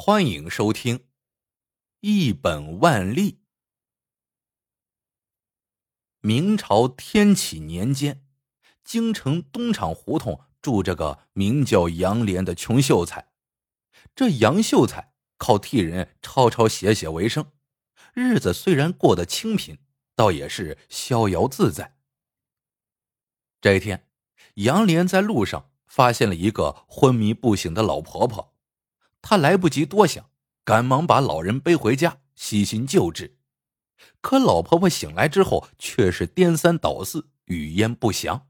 欢迎收听《一本万利》。明朝天启年间，京城东厂胡同住着个名叫杨莲的穷秀才。这杨秀才靠替人抄抄写写为生，日子虽然过得清贫，倒也是逍遥自在。这一天，杨莲在路上发现了一个昏迷不醒的老婆婆。他来不及多想，赶忙把老人背回家，悉心救治。可老婆婆醒来之后，却是颠三倒四，语焉不详。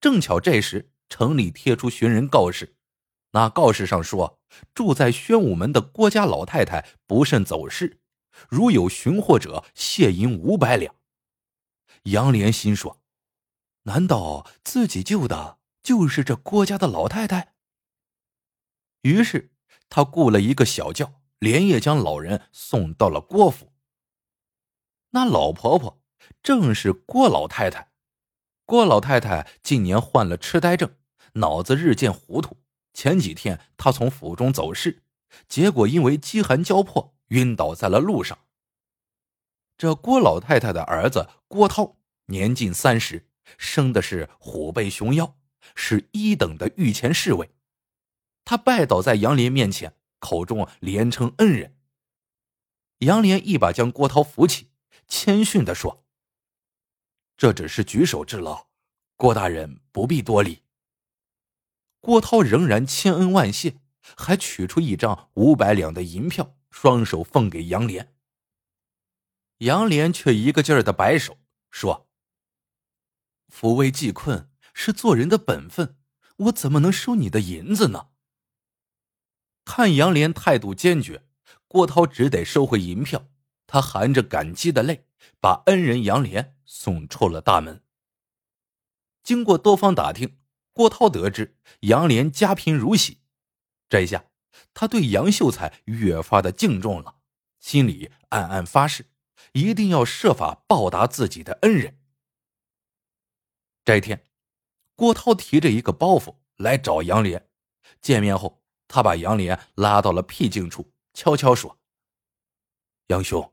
正巧这时城里贴出寻人告示，那告示上说，住在宣武门的郭家老太太不慎走失，如有寻获者，谢银五百两。杨莲心说：“难道自己救的就是这郭家的老太太？”于是。他雇了一个小轿，连夜将老人送到了郭府。那老婆婆正是郭老太太。郭老太太近年患了痴呆症，脑子日渐糊涂。前几天她从府中走失，结果因为饥寒交迫，晕倒在了路上。这郭老太太的儿子郭涛年近三十，生的是虎背熊腰，是一等的御前侍卫。他拜倒在杨莲面前，口中连称恩人。杨莲一把将郭涛扶起，谦逊的说：“这只是举手之劳，郭大人不必多礼。”郭涛仍然千恩万谢，还取出一张五百两的银票，双手奉给杨莲。杨莲却一个劲儿的摆手，说：“扶危济困是做人的本分，我怎么能收你的银子呢？”看杨莲态度坚决，郭涛只得收回银票。他含着感激的泪，把恩人杨莲送出了大门。经过多方打听，郭涛得知杨莲家贫如洗，这下他对杨秀才越发的敬重了，心里暗暗发誓，一定要设法报答自己的恩人。这一天，郭涛提着一个包袱来找杨莲，见面后。他把杨莲拉到了僻静处，悄悄说：“杨兄，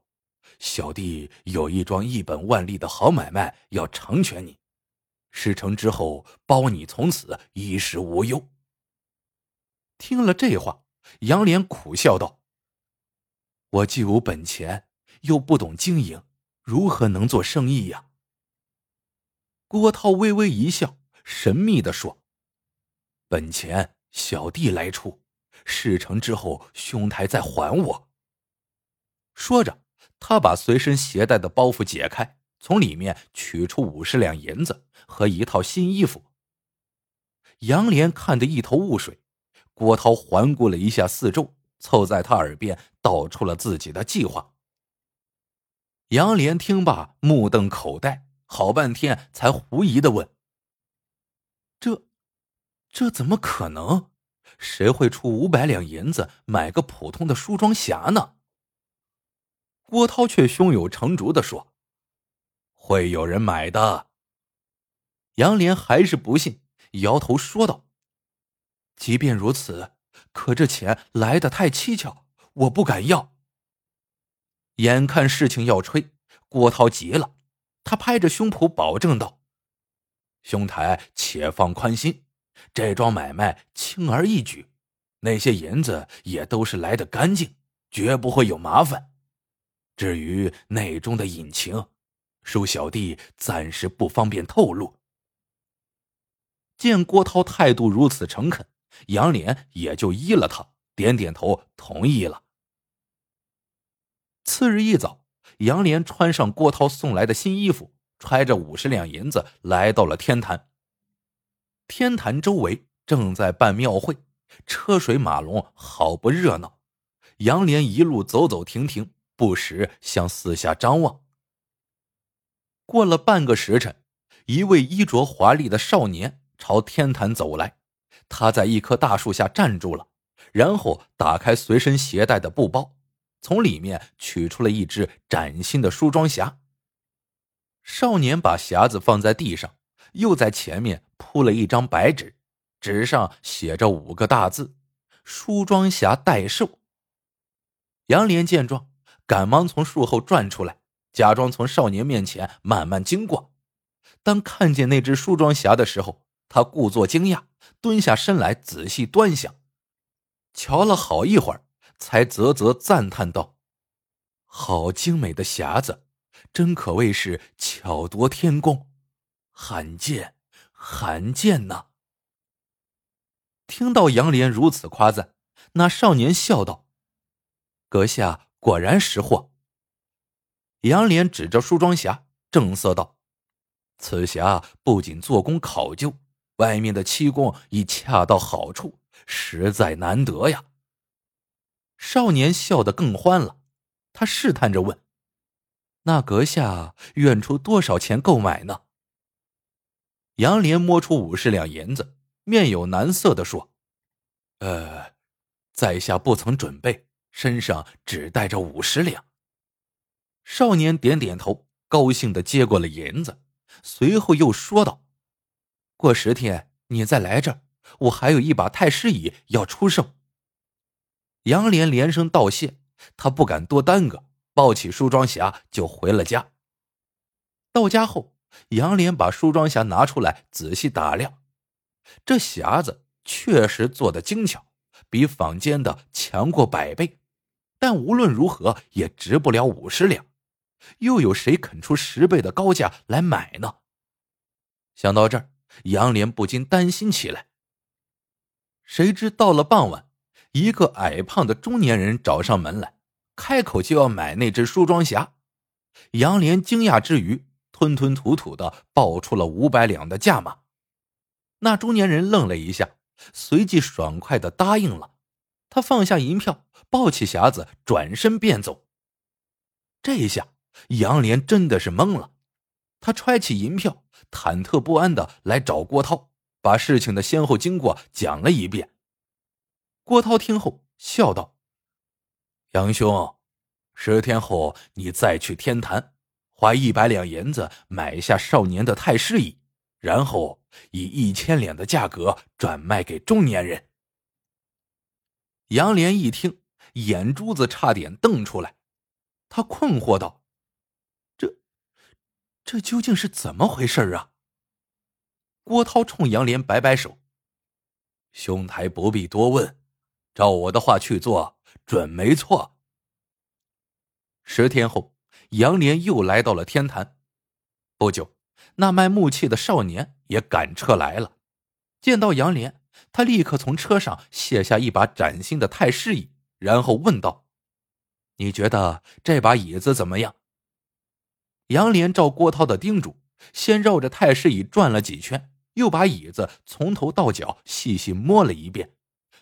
小弟有一桩一本万利的好买卖要成全你，事成之后包你从此衣食无忧。”听了这话，杨莲苦笑道：“我既无本钱，又不懂经营，如何能做生意呀？”郭涛微微一笑，神秘的说：“本钱小弟来出。”事成之后，兄台再还我。说着，他把随身携带的包袱解开，从里面取出五十两银子和一套新衣服。杨莲看得一头雾水，郭涛环顾了一下四周，凑在他耳边道出了自己的计划。杨莲听罢，目瞪口呆，好半天才狐疑的问：“这，这怎么可能？”谁会出五百两银子买个普通的梳妆匣呢？郭涛却胸有成竹的说：“会有人买的。”杨莲还是不信，摇头说道：“即便如此，可这钱来的太蹊跷，我不敢要。”眼看事情要吹，郭涛急了，他拍着胸脯保证道：“兄台，且放宽心。”这桩买卖轻而易举，那些银子也都是来的干净，绝不会有麻烦。至于内中的隐情，恕小弟暂时不方便透露。见郭涛态度如此诚恳，杨莲也就依了他，点点头同意了。次日一早，杨莲穿上郭涛送来的新衣服，揣着五十两银子来到了天坛。天坛周围正在办庙会，车水马龙，好不热闹。杨莲一路走走停停，不时向四下张望。过了半个时辰，一位衣着华丽的少年朝天坛走来。他在一棵大树下站住了，然后打开随身携带的布包，从里面取出了一只崭新的梳妆匣。少年把匣子放在地上。又在前面铺了一张白纸，纸上写着五个大字：“梳妆匣待售，杨莲见状，赶忙从树后转出来，假装从少年面前慢慢经过。当看见那只梳妆匣的时候，他故作惊讶，蹲下身来仔细端详，瞧了好一会儿，才啧啧赞叹道：“好精美的匣子，真可谓是巧夺天工，罕见，罕见呐！”听到杨莲如此夸赞，那少年笑道：“阁下果然识货。”杨莲指着梳妆匣，正色道：“此匣不仅做工考究，外面的漆工已恰到好处，实在难得呀。”少年笑得更欢了，他试探着问：“那阁下愿出多少钱购买呢？”杨莲摸出五十两银子。面有难色的说：“呃，在下不曾准备，身上只带着五十两。”少年点点头，高兴的接过了银子，随后又说道：“过十天你再来这儿，我还有一把太师椅要出售。”杨莲连声道谢，他不敢多耽搁，抱起梳妆匣就回了家。到家后，杨莲把梳妆匣拿出来仔细打量。这匣子确实做的精巧，比坊间的强过百倍，但无论如何也值不了五十两，又有谁肯出十倍的高价来买呢？想到这儿，杨莲不禁担心起来。谁知到了傍晚，一个矮胖的中年人找上门来，开口就要买那只梳妆匣。杨莲惊讶之余，吞吞吐吐的报出了五百两的价码。那中年人愣了一下，随即爽快的答应了。他放下银票，抱起匣子，转身便走。这一下杨莲真的是懵了，他揣起银票，忐忑不安的来找郭涛，把事情的先后经过讲了一遍。郭涛听后笑道：“杨兄，十天后你再去天坛，花一百两银子买下少年的太师椅。”然后以一千两的价格转卖给中年人。杨莲一听，眼珠子差点瞪出来，他困惑道：“这，这究竟是怎么回事啊？”郭涛冲杨莲摆摆手：“兄台不必多问，照我的话去做，准没错。”十天后，杨莲又来到了天坛，不久。那卖木器的少年也赶车来了，见到杨莲，他立刻从车上卸下一把崭新的太师椅，然后问道：“你觉得这把椅子怎么样？”杨莲照郭涛的叮嘱，先绕着太师椅转了几圈，又把椅子从头到脚细细摸了一遍，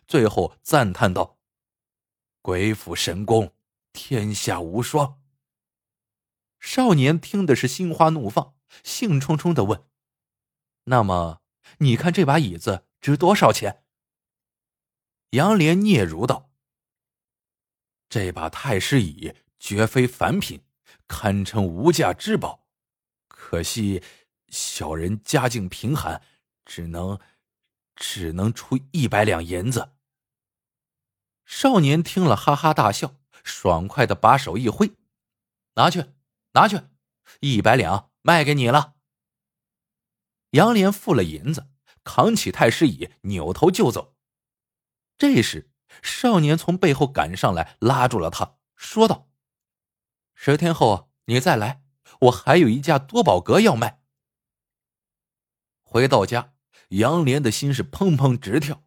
最后赞叹道：“鬼斧神工，天下无双。”少年听的是心花怒放。兴冲冲的问：“那么，你看这把椅子值多少钱？”杨莲嗫嚅道：“这把太师椅绝非凡品，堪称无价之宝。可惜小人家境贫寒，只能只能出一百两银子。”少年听了，哈哈大笑，爽快的把手一挥：“拿去，拿去，一百两。”卖给你了。杨莲付了银子，扛起太师椅，扭头就走。这时，少年从背后赶上来，拉住了他，说道：“十天后你再来，我还有一架多宝阁要卖。”回到家，杨莲的心是砰砰直跳。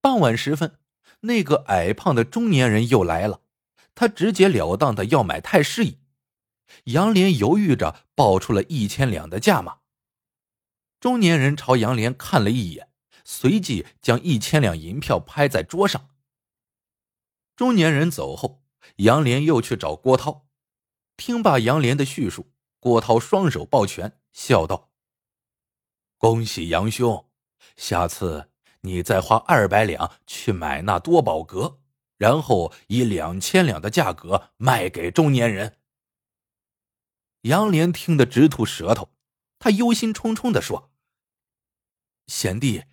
傍晚时分，那个矮胖的中年人又来了，他直截了当的要买太师椅。杨连犹豫着报出了一千两的价码。中年人朝杨连看了一眼，随即将一千两银票拍在桌上。中年人走后，杨连又去找郭涛。听罢杨莲的叙述，郭涛双手抱拳，笑道：“恭喜杨兄，下次你再花二百两去买那多宝阁，然后以两千两的价格卖给中年人。”杨莲听得直吐舌头，他忧心忡忡的说：“贤弟，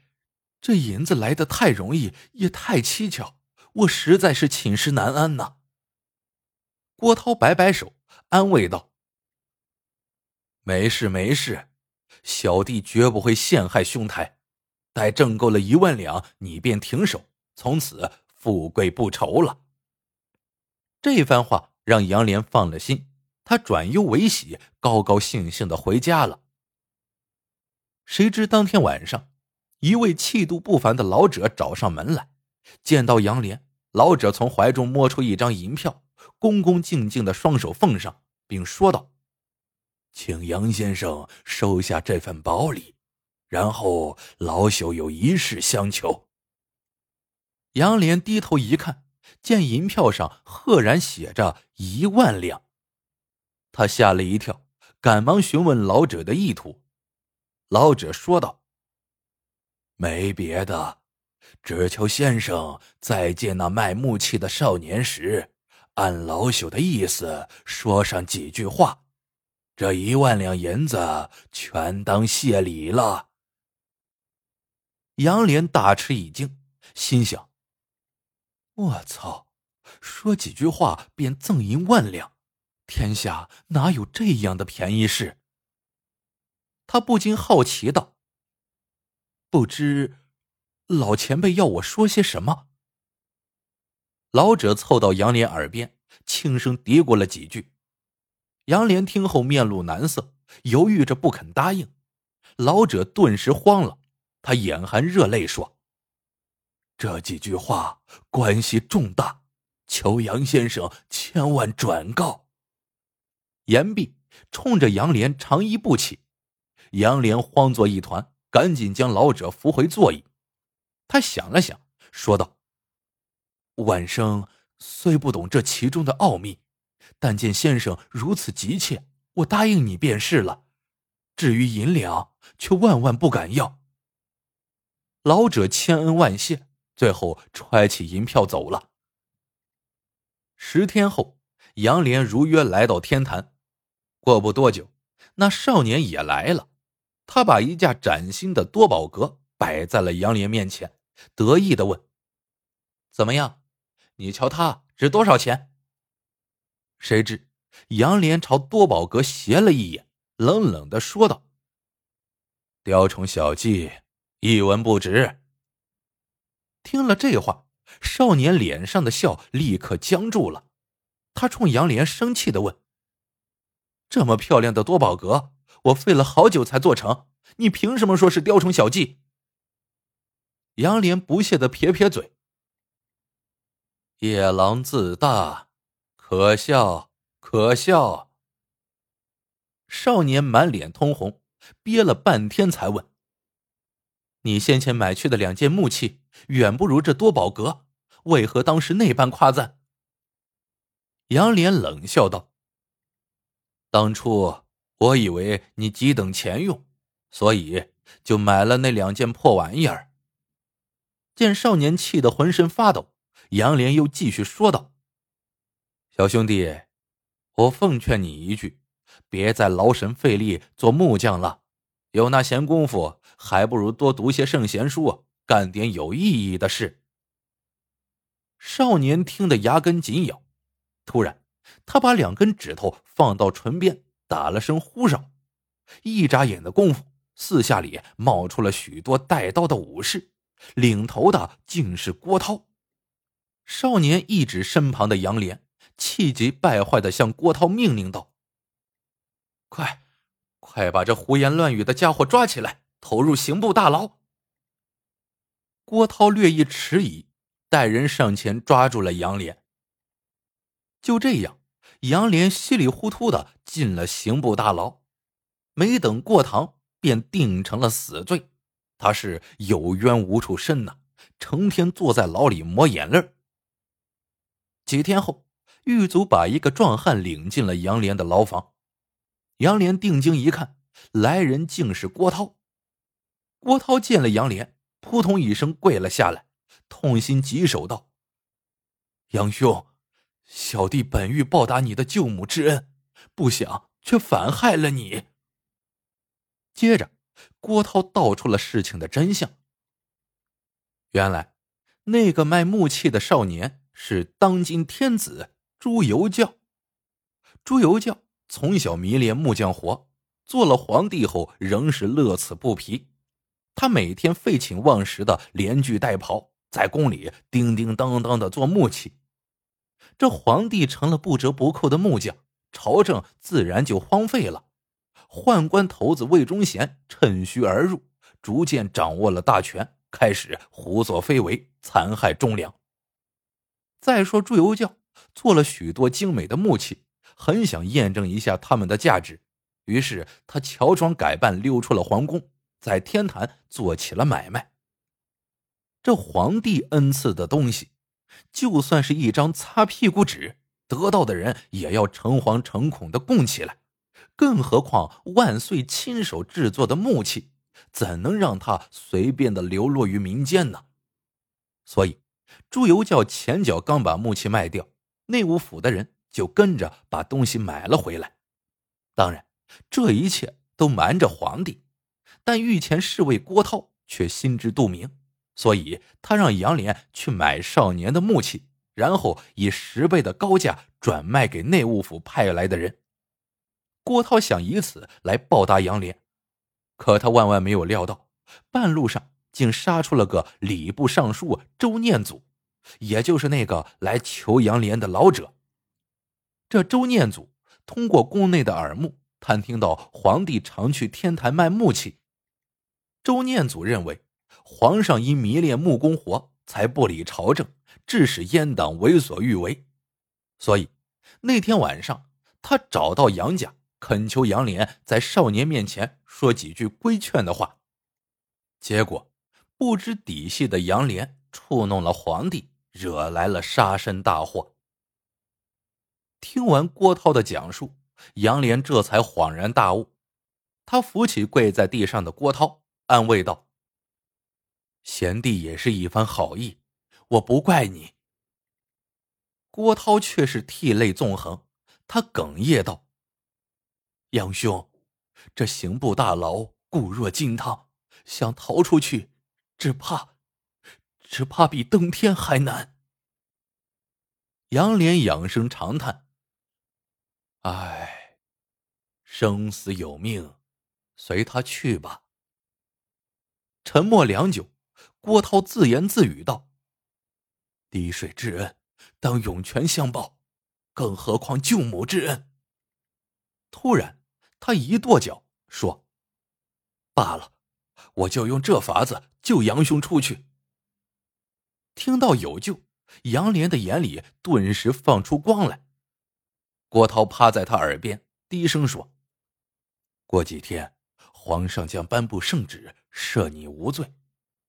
这银子来的太容易，也太蹊跷，我实在是寝食难安呐。郭涛摆摆手，安慰道：“没事没事，小弟绝不会陷害兄台。待挣够了一万两，你便停手，从此富贵不愁了。”这番话让杨莲放了心，他转忧为喜，高高兴兴的回家了。谁知当天晚上，一位气度不凡的老者找上门来，见到杨莲，老者从怀中摸出一张银票，恭恭敬敬的双手奉上，并说道：“请杨先生收下这份宝礼，然后老朽有一事相求。”杨莲低头一看。见银票上赫然写着一万两，他吓了一跳，赶忙询问老者的意图。老者说道：“没别的，只求先生再见那卖木器的少年时，按老朽的意思说上几句话，这一万两银子全当谢礼了。”杨莲大吃一惊，心想。我操！说几句话便赠银万两，天下哪有这样的便宜事？他不禁好奇道：“不知老前辈要我说些什么？”老者凑到杨莲耳边，轻声嘀咕了几句。杨莲听后面露难色，犹豫着不肯答应。老者顿时慌了，他眼含热泪说。这几句话关系重大，求杨先生千万转告。言毕，冲着杨莲长揖不起。杨莲慌作一团，赶紧将老者扶回座椅。他想了想，说道：“晚生虽不懂这其中的奥秘，但见先生如此急切，我答应你便是了。至于银两，却万万不敢要。”老者千恩万谢。最后揣起银票走了。十天后，杨莲如约来到天坛。过不多久，那少年也来了。他把一架崭新的多宝阁摆在了杨莲面前，得意的问：“怎么样？你瞧它值多少钱？”谁知杨莲朝多宝阁斜了一眼，冷冷的说道：“雕虫小技，一文不值。”听了这话，少年脸上的笑立刻僵住了。他冲杨莲生气的问：“这么漂亮的多宝阁，我费了好久才做成，你凭什么说是雕虫小技？”杨莲不屑的撇撇嘴：“夜郎自大，可笑，可笑。”少年满脸通红，憋了半天才问。你先前买去的两件木器远不如这多宝阁，为何当时那般夸赞？杨莲冷笑道：“当初我以为你急等钱用，所以就买了那两件破玩意儿。”见少年气得浑身发抖，杨莲又继续说道：“小兄弟，我奉劝你一句，别再劳神费力做木匠了。”有那闲工夫，还不如多读些圣贤书，干点有意义的事。少年听得牙根紧咬，突然，他把两根指头放到唇边，打了声呼哨。一眨眼的功夫，四下里冒出了许多带刀的武士，领头的竟是郭涛。少年一指身旁的杨莲，气急败坏的向郭涛命令道：“快！”快把这胡言乱语的家伙抓起来，投入刑部大牢。郭涛略一迟疑，带人上前抓住了杨莲。就这样，杨莲稀里糊涂的进了刑部大牢，没等过堂，便定成了死罪。他是有冤无处伸呐，成天坐在牢里抹眼泪。几天后，狱卒把一个壮汉领进了杨莲的牢房。杨莲定睛一看，来人竟是郭涛。郭涛见了杨莲，扑通一声跪了下来，痛心疾首道：“杨兄，小弟本欲报答你的救母之恩，不想却反害了你。”接着，郭涛道出了事情的真相。原来，那个卖木器的少年是当今天子朱由校。朱由校从小迷恋木匠活，做了皇帝后仍是乐此不疲。他每天废寝忘食的连锯带刨，在宫里叮叮当当的做木器。这皇帝成了不折不扣的木匠，朝政自然就荒废了。宦官头子魏忠贤趁虚而入，逐渐掌握了大权，开始胡作非为，残害忠良。再说朱由校做了许多精美的木器，很想验证一下他们的价值，于是他乔装改扮溜出了皇宫，在天坛做起了买卖。这皇帝恩赐的东西，就算是一张擦屁股纸，得到的人也要诚惶诚恐的供起来，更何况万岁亲手制作的木器，怎能让他随便的流落于民间呢？所以。朱由校前脚刚把木器卖掉，内务府的人就跟着把东西买了回来。当然，这一切都瞒着皇帝，但御前侍卫郭涛却心知肚明，所以他让杨莲去买少年的木器，然后以十倍的高价转卖给内务府派来的人。郭涛想以此来报答杨莲，可他万万没有料到，半路上。竟杀出了个礼部尚书周念祖，也就是那个来求杨莲的老者。这周念祖通过宫内的耳目，探听到皇帝常去天坛卖木器。周念祖认为，皇上因迷恋木工活，才不理朝政，致使阉党为所欲为。所以那天晚上，他找到杨家，恳求杨莲在少年面前说几句规劝的话。结果。不知底细的杨莲触弄了皇帝，惹来了杀身大祸。听完郭涛的讲述，杨莲这才恍然大悟。他扶起跪在地上的郭涛，安慰道：“贤弟也是一番好意，我不怪你。”郭涛却是涕泪纵横，他哽咽道：“杨兄，这刑部大牢固若金汤，想逃出去。”只怕，只怕比登天还难。杨连仰声长叹：“唉，生死有命，随他去吧。”沉默良久，郭涛自言自语道：“滴水之恩，当涌泉相报，更何况救母之恩。”突然，他一跺脚说：“罢了。”我就用这法子救杨兄出去。听到有救，杨莲的眼里顿时放出光来。郭涛趴在他耳边低声说：“过几天，皇上将颁布圣旨，赦你无罪。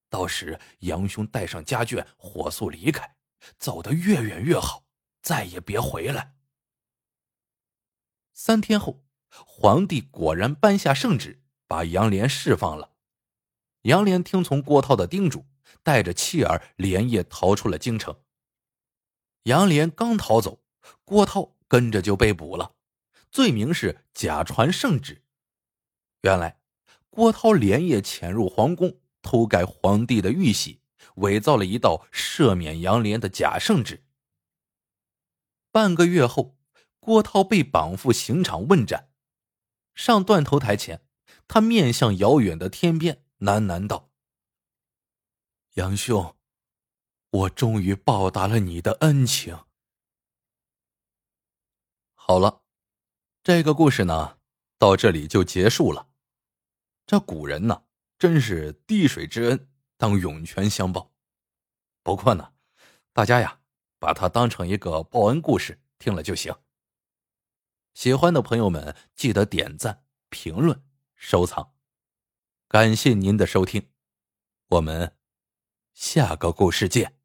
到时杨兄带上家眷，火速离开，走得越远越好，再也别回来。”三天后，皇帝果然颁下圣旨，把杨莲释放了。杨莲听从郭涛的叮嘱，带着妻儿连夜逃出了京城。杨莲刚逃走，郭涛跟着就被捕了，罪名是假传圣旨。原来，郭涛连夜潜入皇宫，偷改皇帝的玉玺，伪造了一道赦免杨莲的假圣旨。半个月后，郭涛被绑赴刑场问斩。上断头台前，他面向遥远的天边。喃喃道：“杨兄，我终于报答了你的恩情。”好了，这个故事呢，到这里就结束了。这古人呢，真是滴水之恩当涌泉相报。不过呢，大家呀，把它当成一个报恩故事听了就行。喜欢的朋友们，记得点赞、评论、收藏。感谢您的收听，我们下个故事见。